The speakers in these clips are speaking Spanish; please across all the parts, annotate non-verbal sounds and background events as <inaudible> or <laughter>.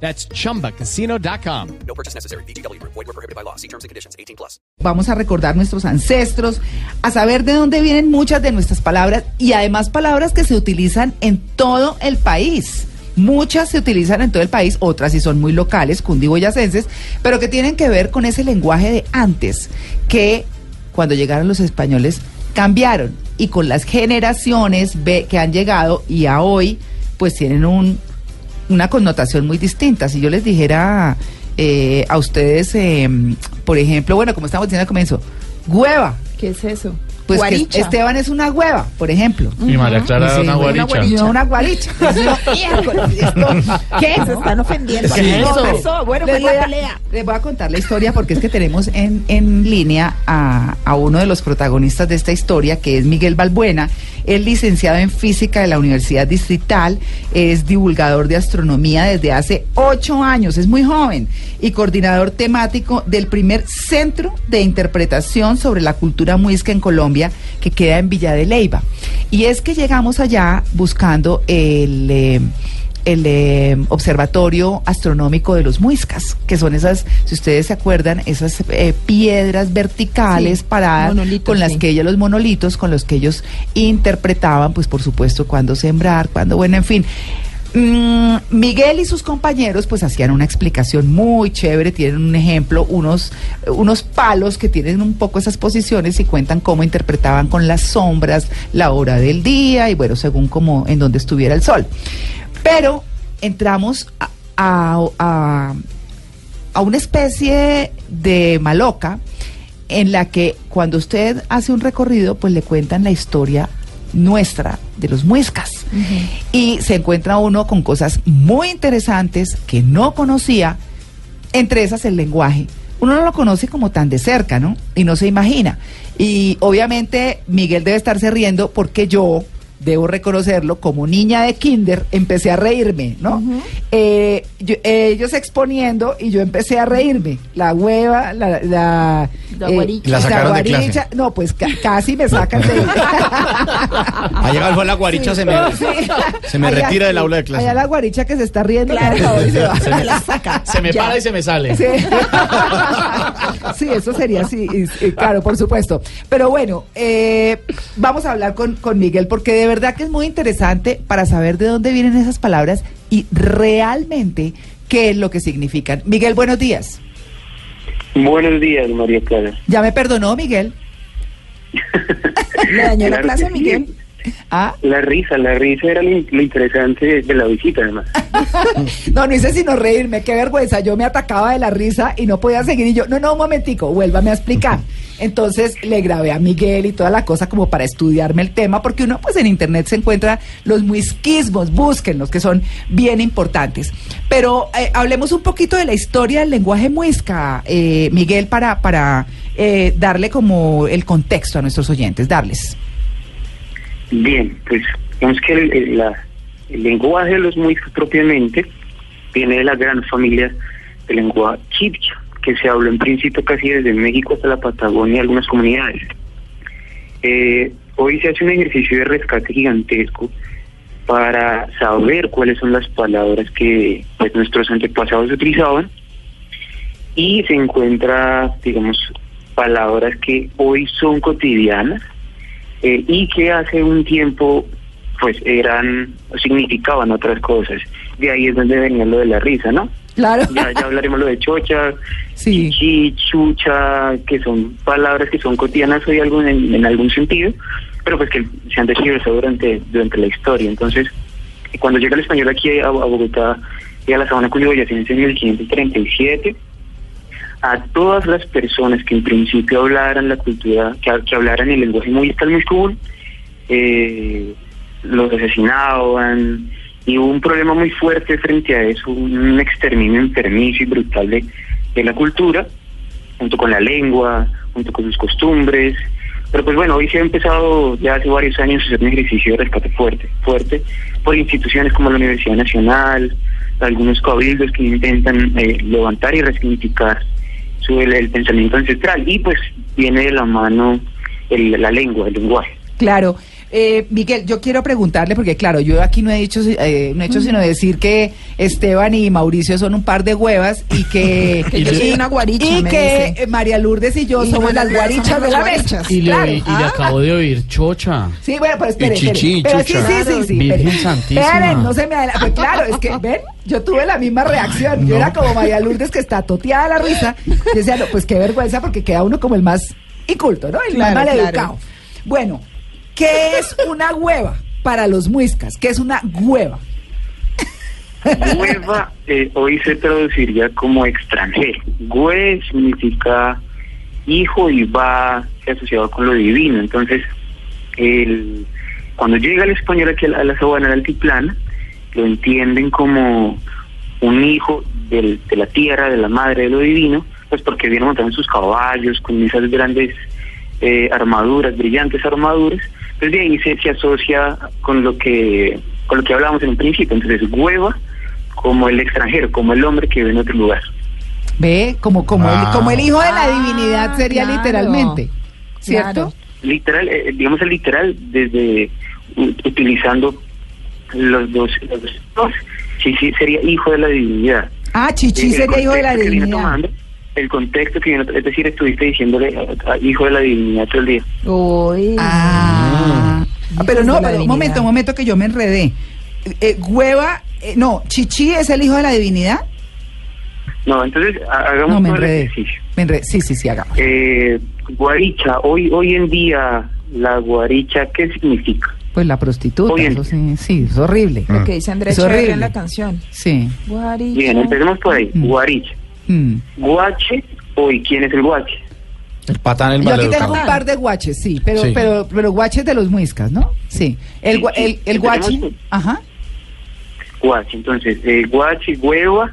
That's chumbacasino.com. No purchase necessary. BGW. Void were prohibited by law. See terms and conditions. 18 plus. Vamos a recordar nuestros ancestros, a saber de dónde vienen muchas de nuestras palabras y además palabras que se utilizan en todo el país. Muchas se utilizan en todo el país, otras sí son muy locales, cundiboyacenses, pero que tienen que ver con ese lenguaje de antes, que cuando llegaron los españoles cambiaron y con las generaciones que han llegado y a hoy, pues tienen un, una connotación muy distinta. Si yo les dijera eh, a ustedes, eh, por ejemplo, bueno, como estamos diciendo al comienzo, hueva, ¿Qué es eso? Pues que. Esteban es una hueva, por ejemplo. Y María Clara Sí, una guaricha. Y una guaricha. <laughs> <laughs> ¿Qué? Se están ofendiendo. ¿Qué es No, eso? pasó. Bueno, les, fue voy la a, pelea. les voy a contar la historia porque es que tenemos en, en línea a, a uno de los protagonistas de esta historia, que es Miguel Balbuena. Es licenciado en física de la Universidad Distrital, es divulgador de astronomía desde hace ocho años, es muy joven, y coordinador temático del primer centro de interpretación sobre la cultura muisca en Colombia, que queda en Villa de Leyva. Y es que llegamos allá buscando el... eh, el eh, Observatorio Astronómico de los Muiscas, que son esas, si ustedes se acuerdan, esas eh, piedras verticales Sí, paradas con las sí. que ellos, los monolitos, con los que ellos interpretaban, pues por supuesto, cuándo sembrar, cuándo, bueno, en fin. Mm, Miguel y sus compañeros pues hacían una explicación muy chévere, tienen un ejemplo, unos, unos palos que tienen un poco esas posiciones y cuentan cómo interpretaban con las sombras la hora del día y bueno, según como en donde estuviera el sol. Pero entramos a, a- a- una especie de maloca en la que cuando usted hace un recorrido, pues le cuentan la historia nuestra de los Y se encuentra uno con cosas muy interesantes que no conocía, entre esas el lenguaje. Uno no lo conoce como tan de cerca, ¿no? Y no se imagina. Y obviamente Miguel debe estarse riendo porque yo, debo reconocerlo, como niña de kinder, empecé a reírme, ¿no? Eh, yo- ellos exponiendo y yo empecé a reírme. La hueva, la... La, La guaricha. Y la sacaron de clase. guaricha, No, pues ca- casi me sacan de... <laughs> Ha llegado la guaricha, se me, se me Allá- retira del aula de clase. Allá la guaricha que se está riendo. Claro, se va. Se me, se me Ya. para y se me sale. Sí. <laughs> Sí, eso sería así, claro, por supuesto. Pero bueno, eh, vamos a hablar con, con Miguel porque de verdad que es muy interesante para saber de dónde vienen esas palabras y realmente qué es lo que significan. Miguel, buenos días. Buenos días, María Clara. ¿Ya me perdonó, Miguel? <laughs> ¿Le dañó la Claro clase, que sí. Ah, La risa, la risa era lo, lo interesante de, de la visita, además. <laughs> no, no hice sino reírme, qué vergüenza. Yo me atacaba de la risa y no podía seguir. Y yo, no, no, un momentico, vuélvame a explicar. <laughs> Entonces le grabé a Miguel y toda la cosa como para estudiarme el tema, porque uno pues en internet se encuentra los muisquismos, búsquenlos, que son bien importantes. Pero eh, hablemos un poquito de la historia del lenguaje muisca, eh, Miguel, para, para eh, darle como el contexto a nuestros oyentes, darles. Bien, pues vemos que el, lenguaje de los muiscas propiamente viene de la gran familia de lengua chibcha, que se habló en principio casi desde México hasta la Patagonia y algunas comunidades. Eh, hoy se hace un ejercicio de rescate gigantesco para saber cuáles son las palabras que pues, nuestros antepasados utilizaban y se encuentra, digamos, palabras que hoy son cotidianas eh, y que hace un tiempo pues eran o significaban otras cosas. De ahí es donde venía lo de la risa, ¿no? Claro. Ya, ya hablaremos lo de chocha, <laughs> Sí. chichi, chucha, que son palabras que son cotidianas hoy algún, en, en algún sentido, pero pues que se han descrito durante, durante la historia. Entonces, cuando llega el español aquí a, a Bogotá y a la sabana cundiboyacense en 1537, a todas las personas que en principio hablaran la cultura, que, hablaran el lenguaje muy muy común, eh, los asesinaban y hubo un problema muy fuerte frente a eso, un exterminio enfermizo y brutal de, de la cultura junto con la lengua, junto con sus costumbres. Pero pues bueno, hoy se ha empezado ya hace varios años a hacer un ejercicio de rescate fuerte, fuerte, por instituciones como la Universidad Nacional, algunos cabildos que intentan eh, levantar y resignificar su, el, el pensamiento ancestral. Y pues viene de la mano el- la lengua, el lenguaje. Claro. Eh, Miguel, yo quiero preguntarle, porque claro, yo aquí no he dicho, eh, no he hecho sino decir que Esteban y Mauricio son un par de huevas y que, <laughs> Que yo soy una guaricha, y me que dice. eh, María Lourdes y yo Y somos las guarichas de las la mesa. Y le, Claro. y le Ah. acabo de oír chocha. Sí, bueno, pero espere, Y chichi, espere. Pero sí, sí, sí, sí. Virgen. Santísima. Esperen, no se me adelante. Pues claro, es que, ven, yo tuve la misma reacción. Yo era como María Lourdes que está toteada de la risa. Yo decía, no, pues qué vergüenza porque queda uno como el más inculto, ¿no? El Claro, más claro. maleducado. Bueno, ¿qué es una hueva para los muiscas? ¿Qué es una hueva? Hueva eh, hoy se traduciría como extranjero. Hue significa hijo y va asociado con lo divino. Entonces, el, cuando llega el español aquí a la, sabana del altiplano, lo entienden como un hijo del- de la tierra, de la madre, de lo divino, pues porque viene montado en sus caballos, con esas grandes eh, armaduras, brillantes armaduras, de ahí se, se asocia con lo que con lo que hablábamos en un principio. Entonces, hueva como el extranjero, como el hombre que vive en otro lugar. Ve, como, como, el, como el hijo de la Ah, divinidad sería claro. literalmente. ¿Cierto? Claro. Literal, eh, digamos el literal, desde u- utilizando los dos, los dos, sí, sí, sería hijo de la divinidad. Ah, Chichi sería hijo de la divinidad. tomando, el contexto que viene, es decir, estuviste diciéndole a- a hijo de la divinidad todo el día. Uy. Ah, Ah, pero no, pero un momento, un momento que yo me enredé. Eh, hueva, eh, no, Chichi es el hijo de la divinidad. No, entonces ha- hagamos No, enredé. ejercicio. Me enredé. Sí, sí, sí, hagamos. Eh, guaricha, hoy, hoy en día, la guaricha, ¿qué significa? Pues la prostituta, Oye. eso sí, sí, es horrible. Lo que dice Andrés Es Echeverría horrible. en la canción. Sí. Guaricha. Bien, empecemos por ahí. Mm. Guaricha. Mm. Guache, hoy, ¿quién es el guache? El patán, el Yo aquí tengo un par de guaches, sí, pero, Sí. pero, pero guaches de los muiscas, ¿no? Sí. El, Sí, el, el guachi, ajá. Guache, entonces, eh, guache, hueva,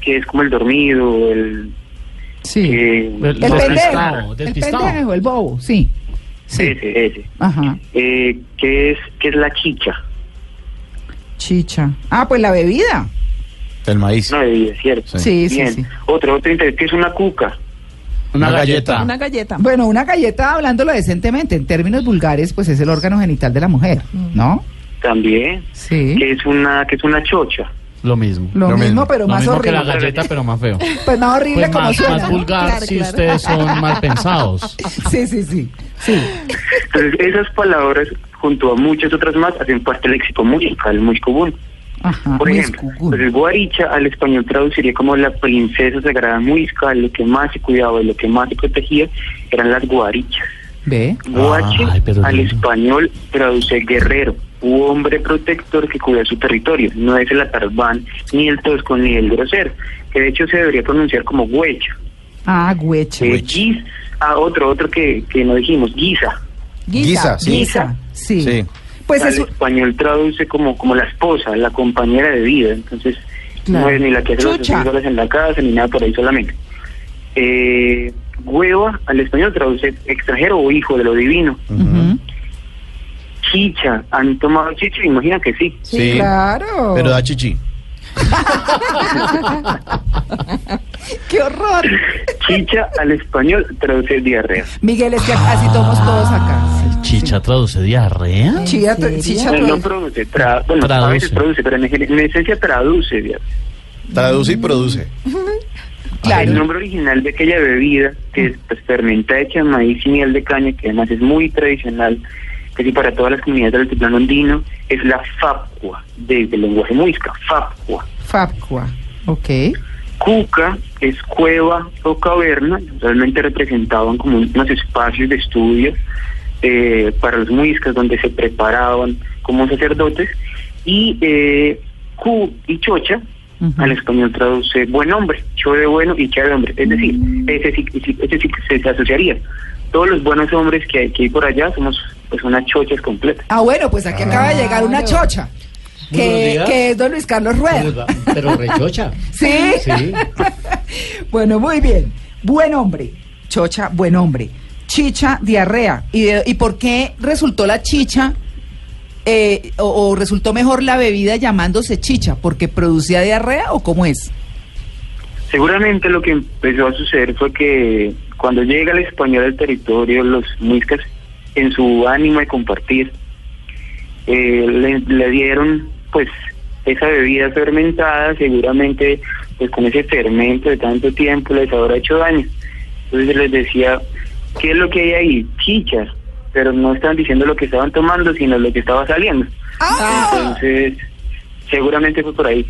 que es como el dormido, el... Sí. eh, El- el despistado, pendejo, el pendejo, el bobo, sí. Sí. Ese, ese. Ajá. Eh, ¿qué, es, ¿Qué es la chicha? Chicha. Ah, pues la bebida. El maíz. Una bebida, ¿cierto? Sí, sí, Bien. sí. Otro, otro interés, ¿qué es una cuca? Una galleta. Una galleta. Bueno, una galleta, hablándolo decentemente, en términos vulgares, pues es el órgano genital de la mujer, ¿no? También. Sí. ¿Qué es una, qué es una chocha? Lo mismo. Lo, Lo mismo, mismo. pero Lo más mismo que horrible. la galleta, pero más feo. <laughs> Pues más horrible Pues como más, suena. más ¿no? vulgar Claro, si claro. ustedes son mal pensados. <laughs> Sí, sí, sí. Sí. Entonces, esas palabras, junto a muchas otras más, hacen parte del léxico musical muy común. Ajá. Por ejemplo, escugun. entonces guaricha al español traduciría como la princesa sagrada muisca, lo que más se cuidaba y lo que más se protegía eran las guarichas. Ve. Guache Ay, al español traduce guerrero, u hombre protector que cuida su territorio. No es el atarbán, ni el tosco, ni el grosero, que de hecho se debería pronunciar como huecha. Ah, huecha. Eh, guis, ah, otro, otro que, que no dijimos, guisa. Guisa, sí. Guisa, sí. Sí. Pues al español traduce como, como la esposa, la compañera de vida. Entonces, Claro. no es ni la que hace los Chucha. horas en la casa, ni nada por ahí solamente. Eh, hueva al español traduce extranjero o hijo de lo divino. Chicha, ¿han tomado chicha? Imagina que sí. Sí, claro. Pero da chichi. <laughs> ¡Qué horror! Chicha al español traduce diarrea. Miguel, es que así tomamos todos acá. Chicha traduce diarrea. Chicha, chicha, No, produce, tra- bueno, a Traduce. veces produce, pero en, en esencia traduce diarrea. Traduce y produce. <laughs> El claro. nombre original de aquella bebida, que es pues, fermentada hecha de maíz y miel de caña, que además es muy tradicional, casi para todas las comunidades del altiplano andino, es la fapcua, desde el lenguaje muisca, fapcua. Fapcua. Ok. Cuca es cueva o caverna, realmente representaban como unos espacios de estudio eh, para los muiscas donde se preparaban como sacerdotes y eh, cu y chocha al español traduce buen hombre, cho de bueno y cha de hombre, es decir, ese sí, ese, sí que se, se asociaría. Todos los buenos hombres que hay, que hay por allá somos pues unas chochas completas. Ah, bueno, pues aquí acaba de llegar una chocha. Que, es don Luis Carlos Rueda. Pero rechocha. <laughs> ¿Sí? Sí. <laughs> bueno, muy bien. buen hombre, chocha, buen hombre, chicha, diarrea. ¿Y, y por qué resultó la chicha eh, o, o resultó mejor la bebida llamándose chicha? ¿Porque producía diarrea o cómo es? Seguramente lo que empezó a suceder fue que cuando llega el español al territorio, los muiscas, en su ánimo de compartir, eh, le, le dieron pues esa bebida fermentada, seguramente pues con ese fermento de tanto tiempo les habrá hecho daño. Entonces les decía, ¿qué es lo que hay ahí? Chichas, pero no estaban diciendo lo que estaban tomando, sino lo que estaba saliendo. Entonces, seguramente fue por ahí.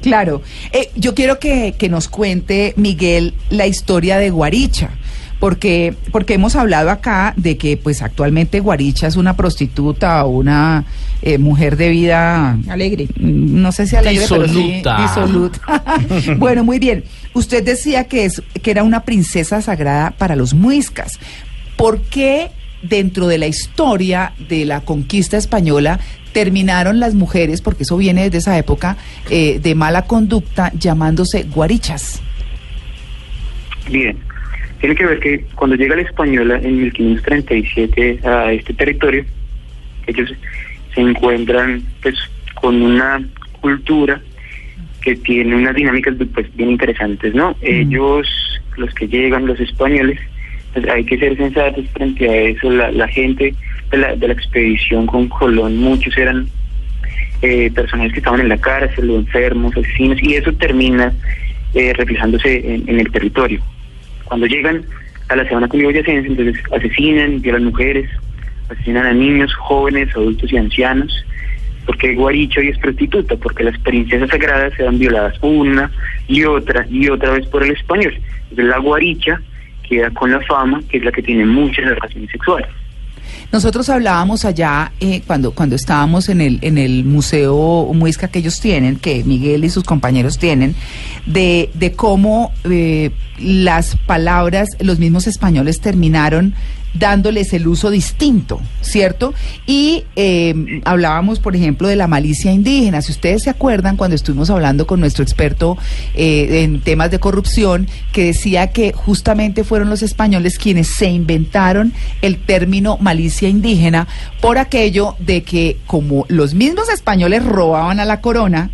Claro. Eh, yo quiero que, que nos cuente, Miguel, la historia de Guaricha. Porque, porque hemos hablado acá de que pues actualmente Guaricha es una prostituta o una eh, mujer de vida alegre. No sé si alegre, pero sí Disoluta. disoluta. <laughs> bueno, muy bien. Usted decía que es que era una princesa sagrada para los muiscas. ¿Por qué dentro de la historia de la conquista española terminaron las mujeres, porque eso viene desde esa época, eh, de mala conducta, llamándose guarichas? Bien, tiene que ver que cuando llega la española en 1537 a este territorio, ellos se encuentran pues con una cultura que tiene unas dinámicas pues bien interesantes, ¿no? Ellos, los que llegan, los españoles, pues hay que ser sensatos frente a eso, la, la gente de la, de la expedición con Colón, muchos eran eh, personajes que estaban en la cárcel, o enfermos, asesinos, y eso termina eh, reflejándose en, en el territorio. Cuando llegan a la Sabana Cundiboyacense, entonces asesinan, violan mujeres, asesinan a niños, jóvenes, adultos y ancianos, porque guaricho y es prostituta, porque las princesas sagradas eran violadas una y otra y otra vez por el español. Entonces la guaricha queda con la fama, que es la que tiene muchas relaciones sexuales. Nosotros hablábamos allá eh, cuando cuando estábamos en el en el museo Muisca que ellos tienen, que Miguel y sus compañeros tienen, de de cómo eh, las palabras los mismos españoles terminaron dándoles el uso distinto, ¿cierto? Y eh, hablábamos, por ejemplo, de la malicia indígena. Si ustedes se acuerdan, cuando estuvimos hablando con nuestro experto eh, en temas de corrupción, que decía que justamente fueron los españoles quienes se inventaron el término malicia indígena por aquello de que como los mismos españoles robaban a la corona,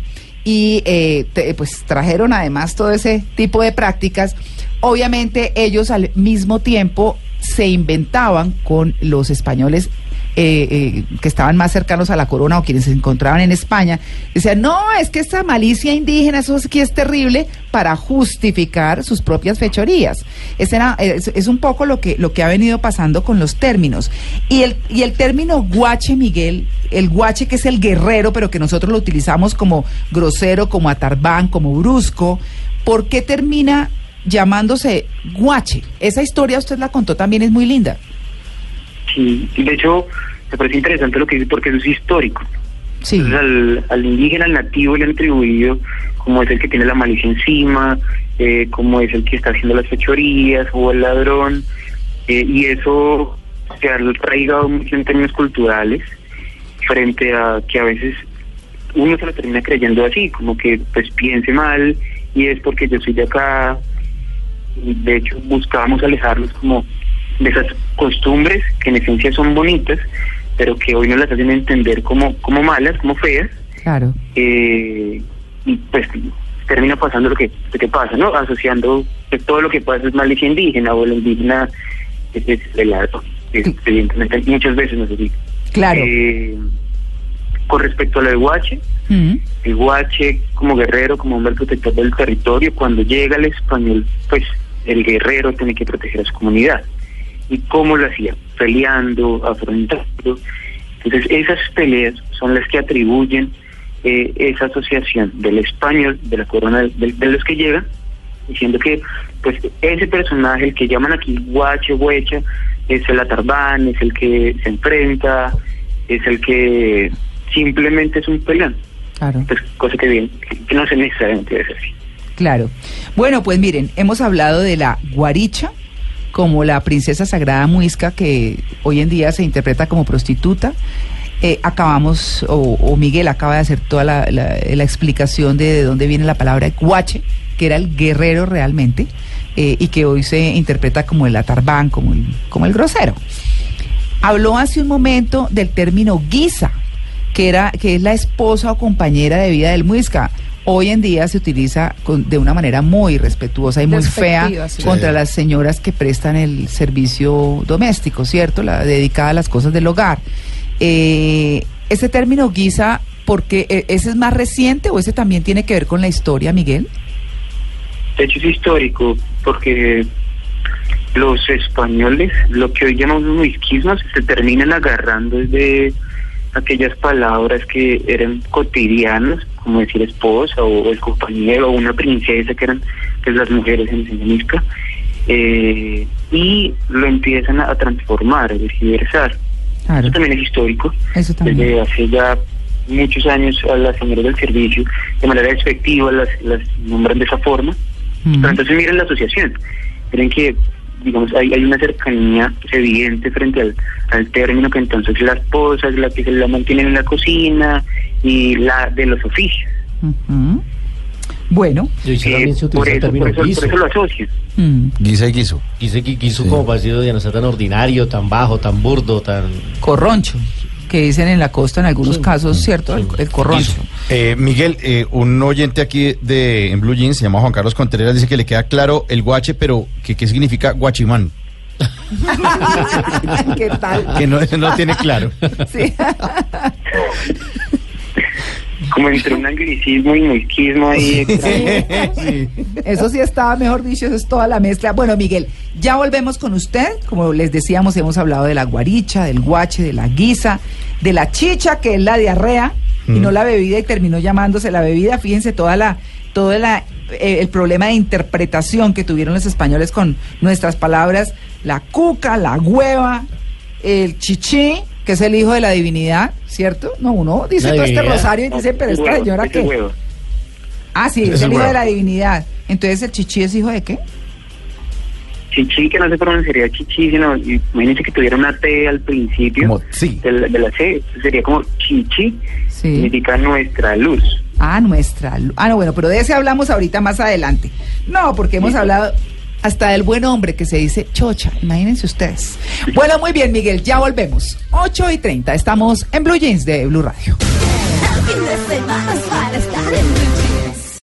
y eh, pues trajeron además todo ese tipo de prácticas. Obviamente ellos al mismo tiempo se inventaban con los españoles eh, eh, que estaban más cercanos a la corona o quienes se encontraban en España, decían, no, es que esta malicia indígena, eso aquí es terrible, para justificar sus propias fechorías. Ese era, es, un poco lo que, lo que ha venido pasando con los términos. Y el, y el término guache, Miguel, el guache que es el guerrero, pero que nosotros lo utilizamos como grosero, como atarbán, como brusco, ¿por qué termina llamándose guache? Esa historia usted la contó también, es muy linda. Sí, y de hecho, me parece interesante lo que dice porque eso es histórico. Sí. Entonces, al, al indígena, al nativo, le han atribuido como es el que tiene la malicia encima, eh, como es el que está haciendo las fechorías o el ladrón, eh, y eso se ha arraigado mucho en términos culturales frente a que a veces uno se lo termina creyendo así, como que pues piense mal y es porque yo soy de acá. De hecho, buscábamos alejarlos como de esas costumbres que en esencia son bonitas, pero que hoy nos las hacen entender como, como malas, como feas, Claro. eh, y pues termina pasando lo que, lo que pasa, ¿no? Asociando que todo lo que pasa es malicia indígena o el indígena es, es evidentemente muchas veces nos dice. Claro. Eh, con respecto a lo de Guache, Mm. el Guache como guerrero, como hombre protector del territorio, cuando llega el español, pues el guerrero tiene que proteger a su comunidad. ¿Y cómo lo hacía? Peleando, afrontando. Entonces esas peleas son las que atribuyen eh, esa asociación del español, de la corona de, de los que llegan, diciendo que pues ese personaje, el que llaman aquí Guache, Huecha, es el atarbán, es el que se enfrenta, es el que simplemente es un peleón. Claro. Pues cosa que bien, que, que no se necesariamente es así. Claro. Bueno, pues miren, hemos hablado de la guaricha como la princesa sagrada muisca que hoy en día se interpreta como prostituta. Eh, acabamos, o, o Miguel acaba de hacer toda la, explicación de, de dónde viene la palabra guache, que era el guerrero realmente, eh, y que hoy se interpreta como el atarbán, como el, como el grosero. Habló hace un momento del término guisa, que, era, que es la esposa o compañera de vida del muisca. Hoy en día se utiliza con- de una manera muy respetuosa y muy fea sí. contra las señoras que prestan el servicio doméstico, ¿cierto? La dedicada a las cosas del hogar. Eh, ese término guisa, porque eh, ese es más reciente o ese también tiene que ver con la historia, Miguel? De hecho es histórico porque los españoles, lo que hoy llamamos muisquismos, se terminan agarrando desde aquellas palabras que eran cotidianas, como decir esposa o, el compañero o una princesa, que eran pues, las mujeres en Senemisca, eh, y lo empiezan a, a transformar, a diversar. Claro, Eso también es histórico. eso también. Desde hace ya muchos años a las señoras del servicio, de manera despectiva, las, las nombran de esa forma. Pero entonces miren la asociación. Miren que, digamos, hay, hay una cercanía evidente frente al, al término que entonces la esposa es la que se la mantiene en la cocina y la de los oficios. Bueno, Eh, también se por, utiliza el eso, término por, eso, guiso. por eso lo asocian. mm, Guisa y guiso. Guiso Sí. como parecido ya no sea tan ordinario, tan bajo, tan burdo, tan... corroncho, que dicen en la costa en algunos Sí. casos, ¿cierto? El, el corroncho. Eh, Miguel, eh, un oyente aquí de en Blue Jeans, se llama Juan Carlos Contreras, dice que le queda claro el guache, pero que qué significa guachimán. <laughs> ¿Qué tal? Que no, no tiene claro. Sí. <laughs> Como entre un anglicismo y muisquismo ahí. <laughs> Sí. Eso sí estaba, mejor dicho, eso es toda la mezcla. Bueno, Miguel, ya volvemos con usted. Como les decíamos, hemos hablado de la guaricha, del guache, de la guisa, de la chicha, que es la diarrea, y Mm. no la bebida, y terminó llamándose la bebida. Fíjense toda la, todo la, eh, el problema de interpretación que tuvieron los españoles con nuestras palabras, la cuca, la hueva, el chichi, que es el hijo de la divinidad, ¿cierto? No, uno dice La todo este rosario y dice, pero esta Huevo, señora huevo. Ah, sí, es Es el el hijo de la divinidad. Entonces, ¿el chichi es hijo de qué? Chichi, que no se pronunciaría chichi, sino imagínense que tuviera una T al principio Como, sí. de, la, de la C, sería como chichi, Sí. significa nuestra luz. Ah, nuestra. lu- Ah, no, bueno, pero de ese hablamos ahorita más adelante. No, porque hemos hablado hasta del buen hombre que se dice chocha. Imagínense ustedes. Bueno, muy bien, Miguel, ya volvemos. 8 y 30. Estamos en Blue Jeans de Blue Radio.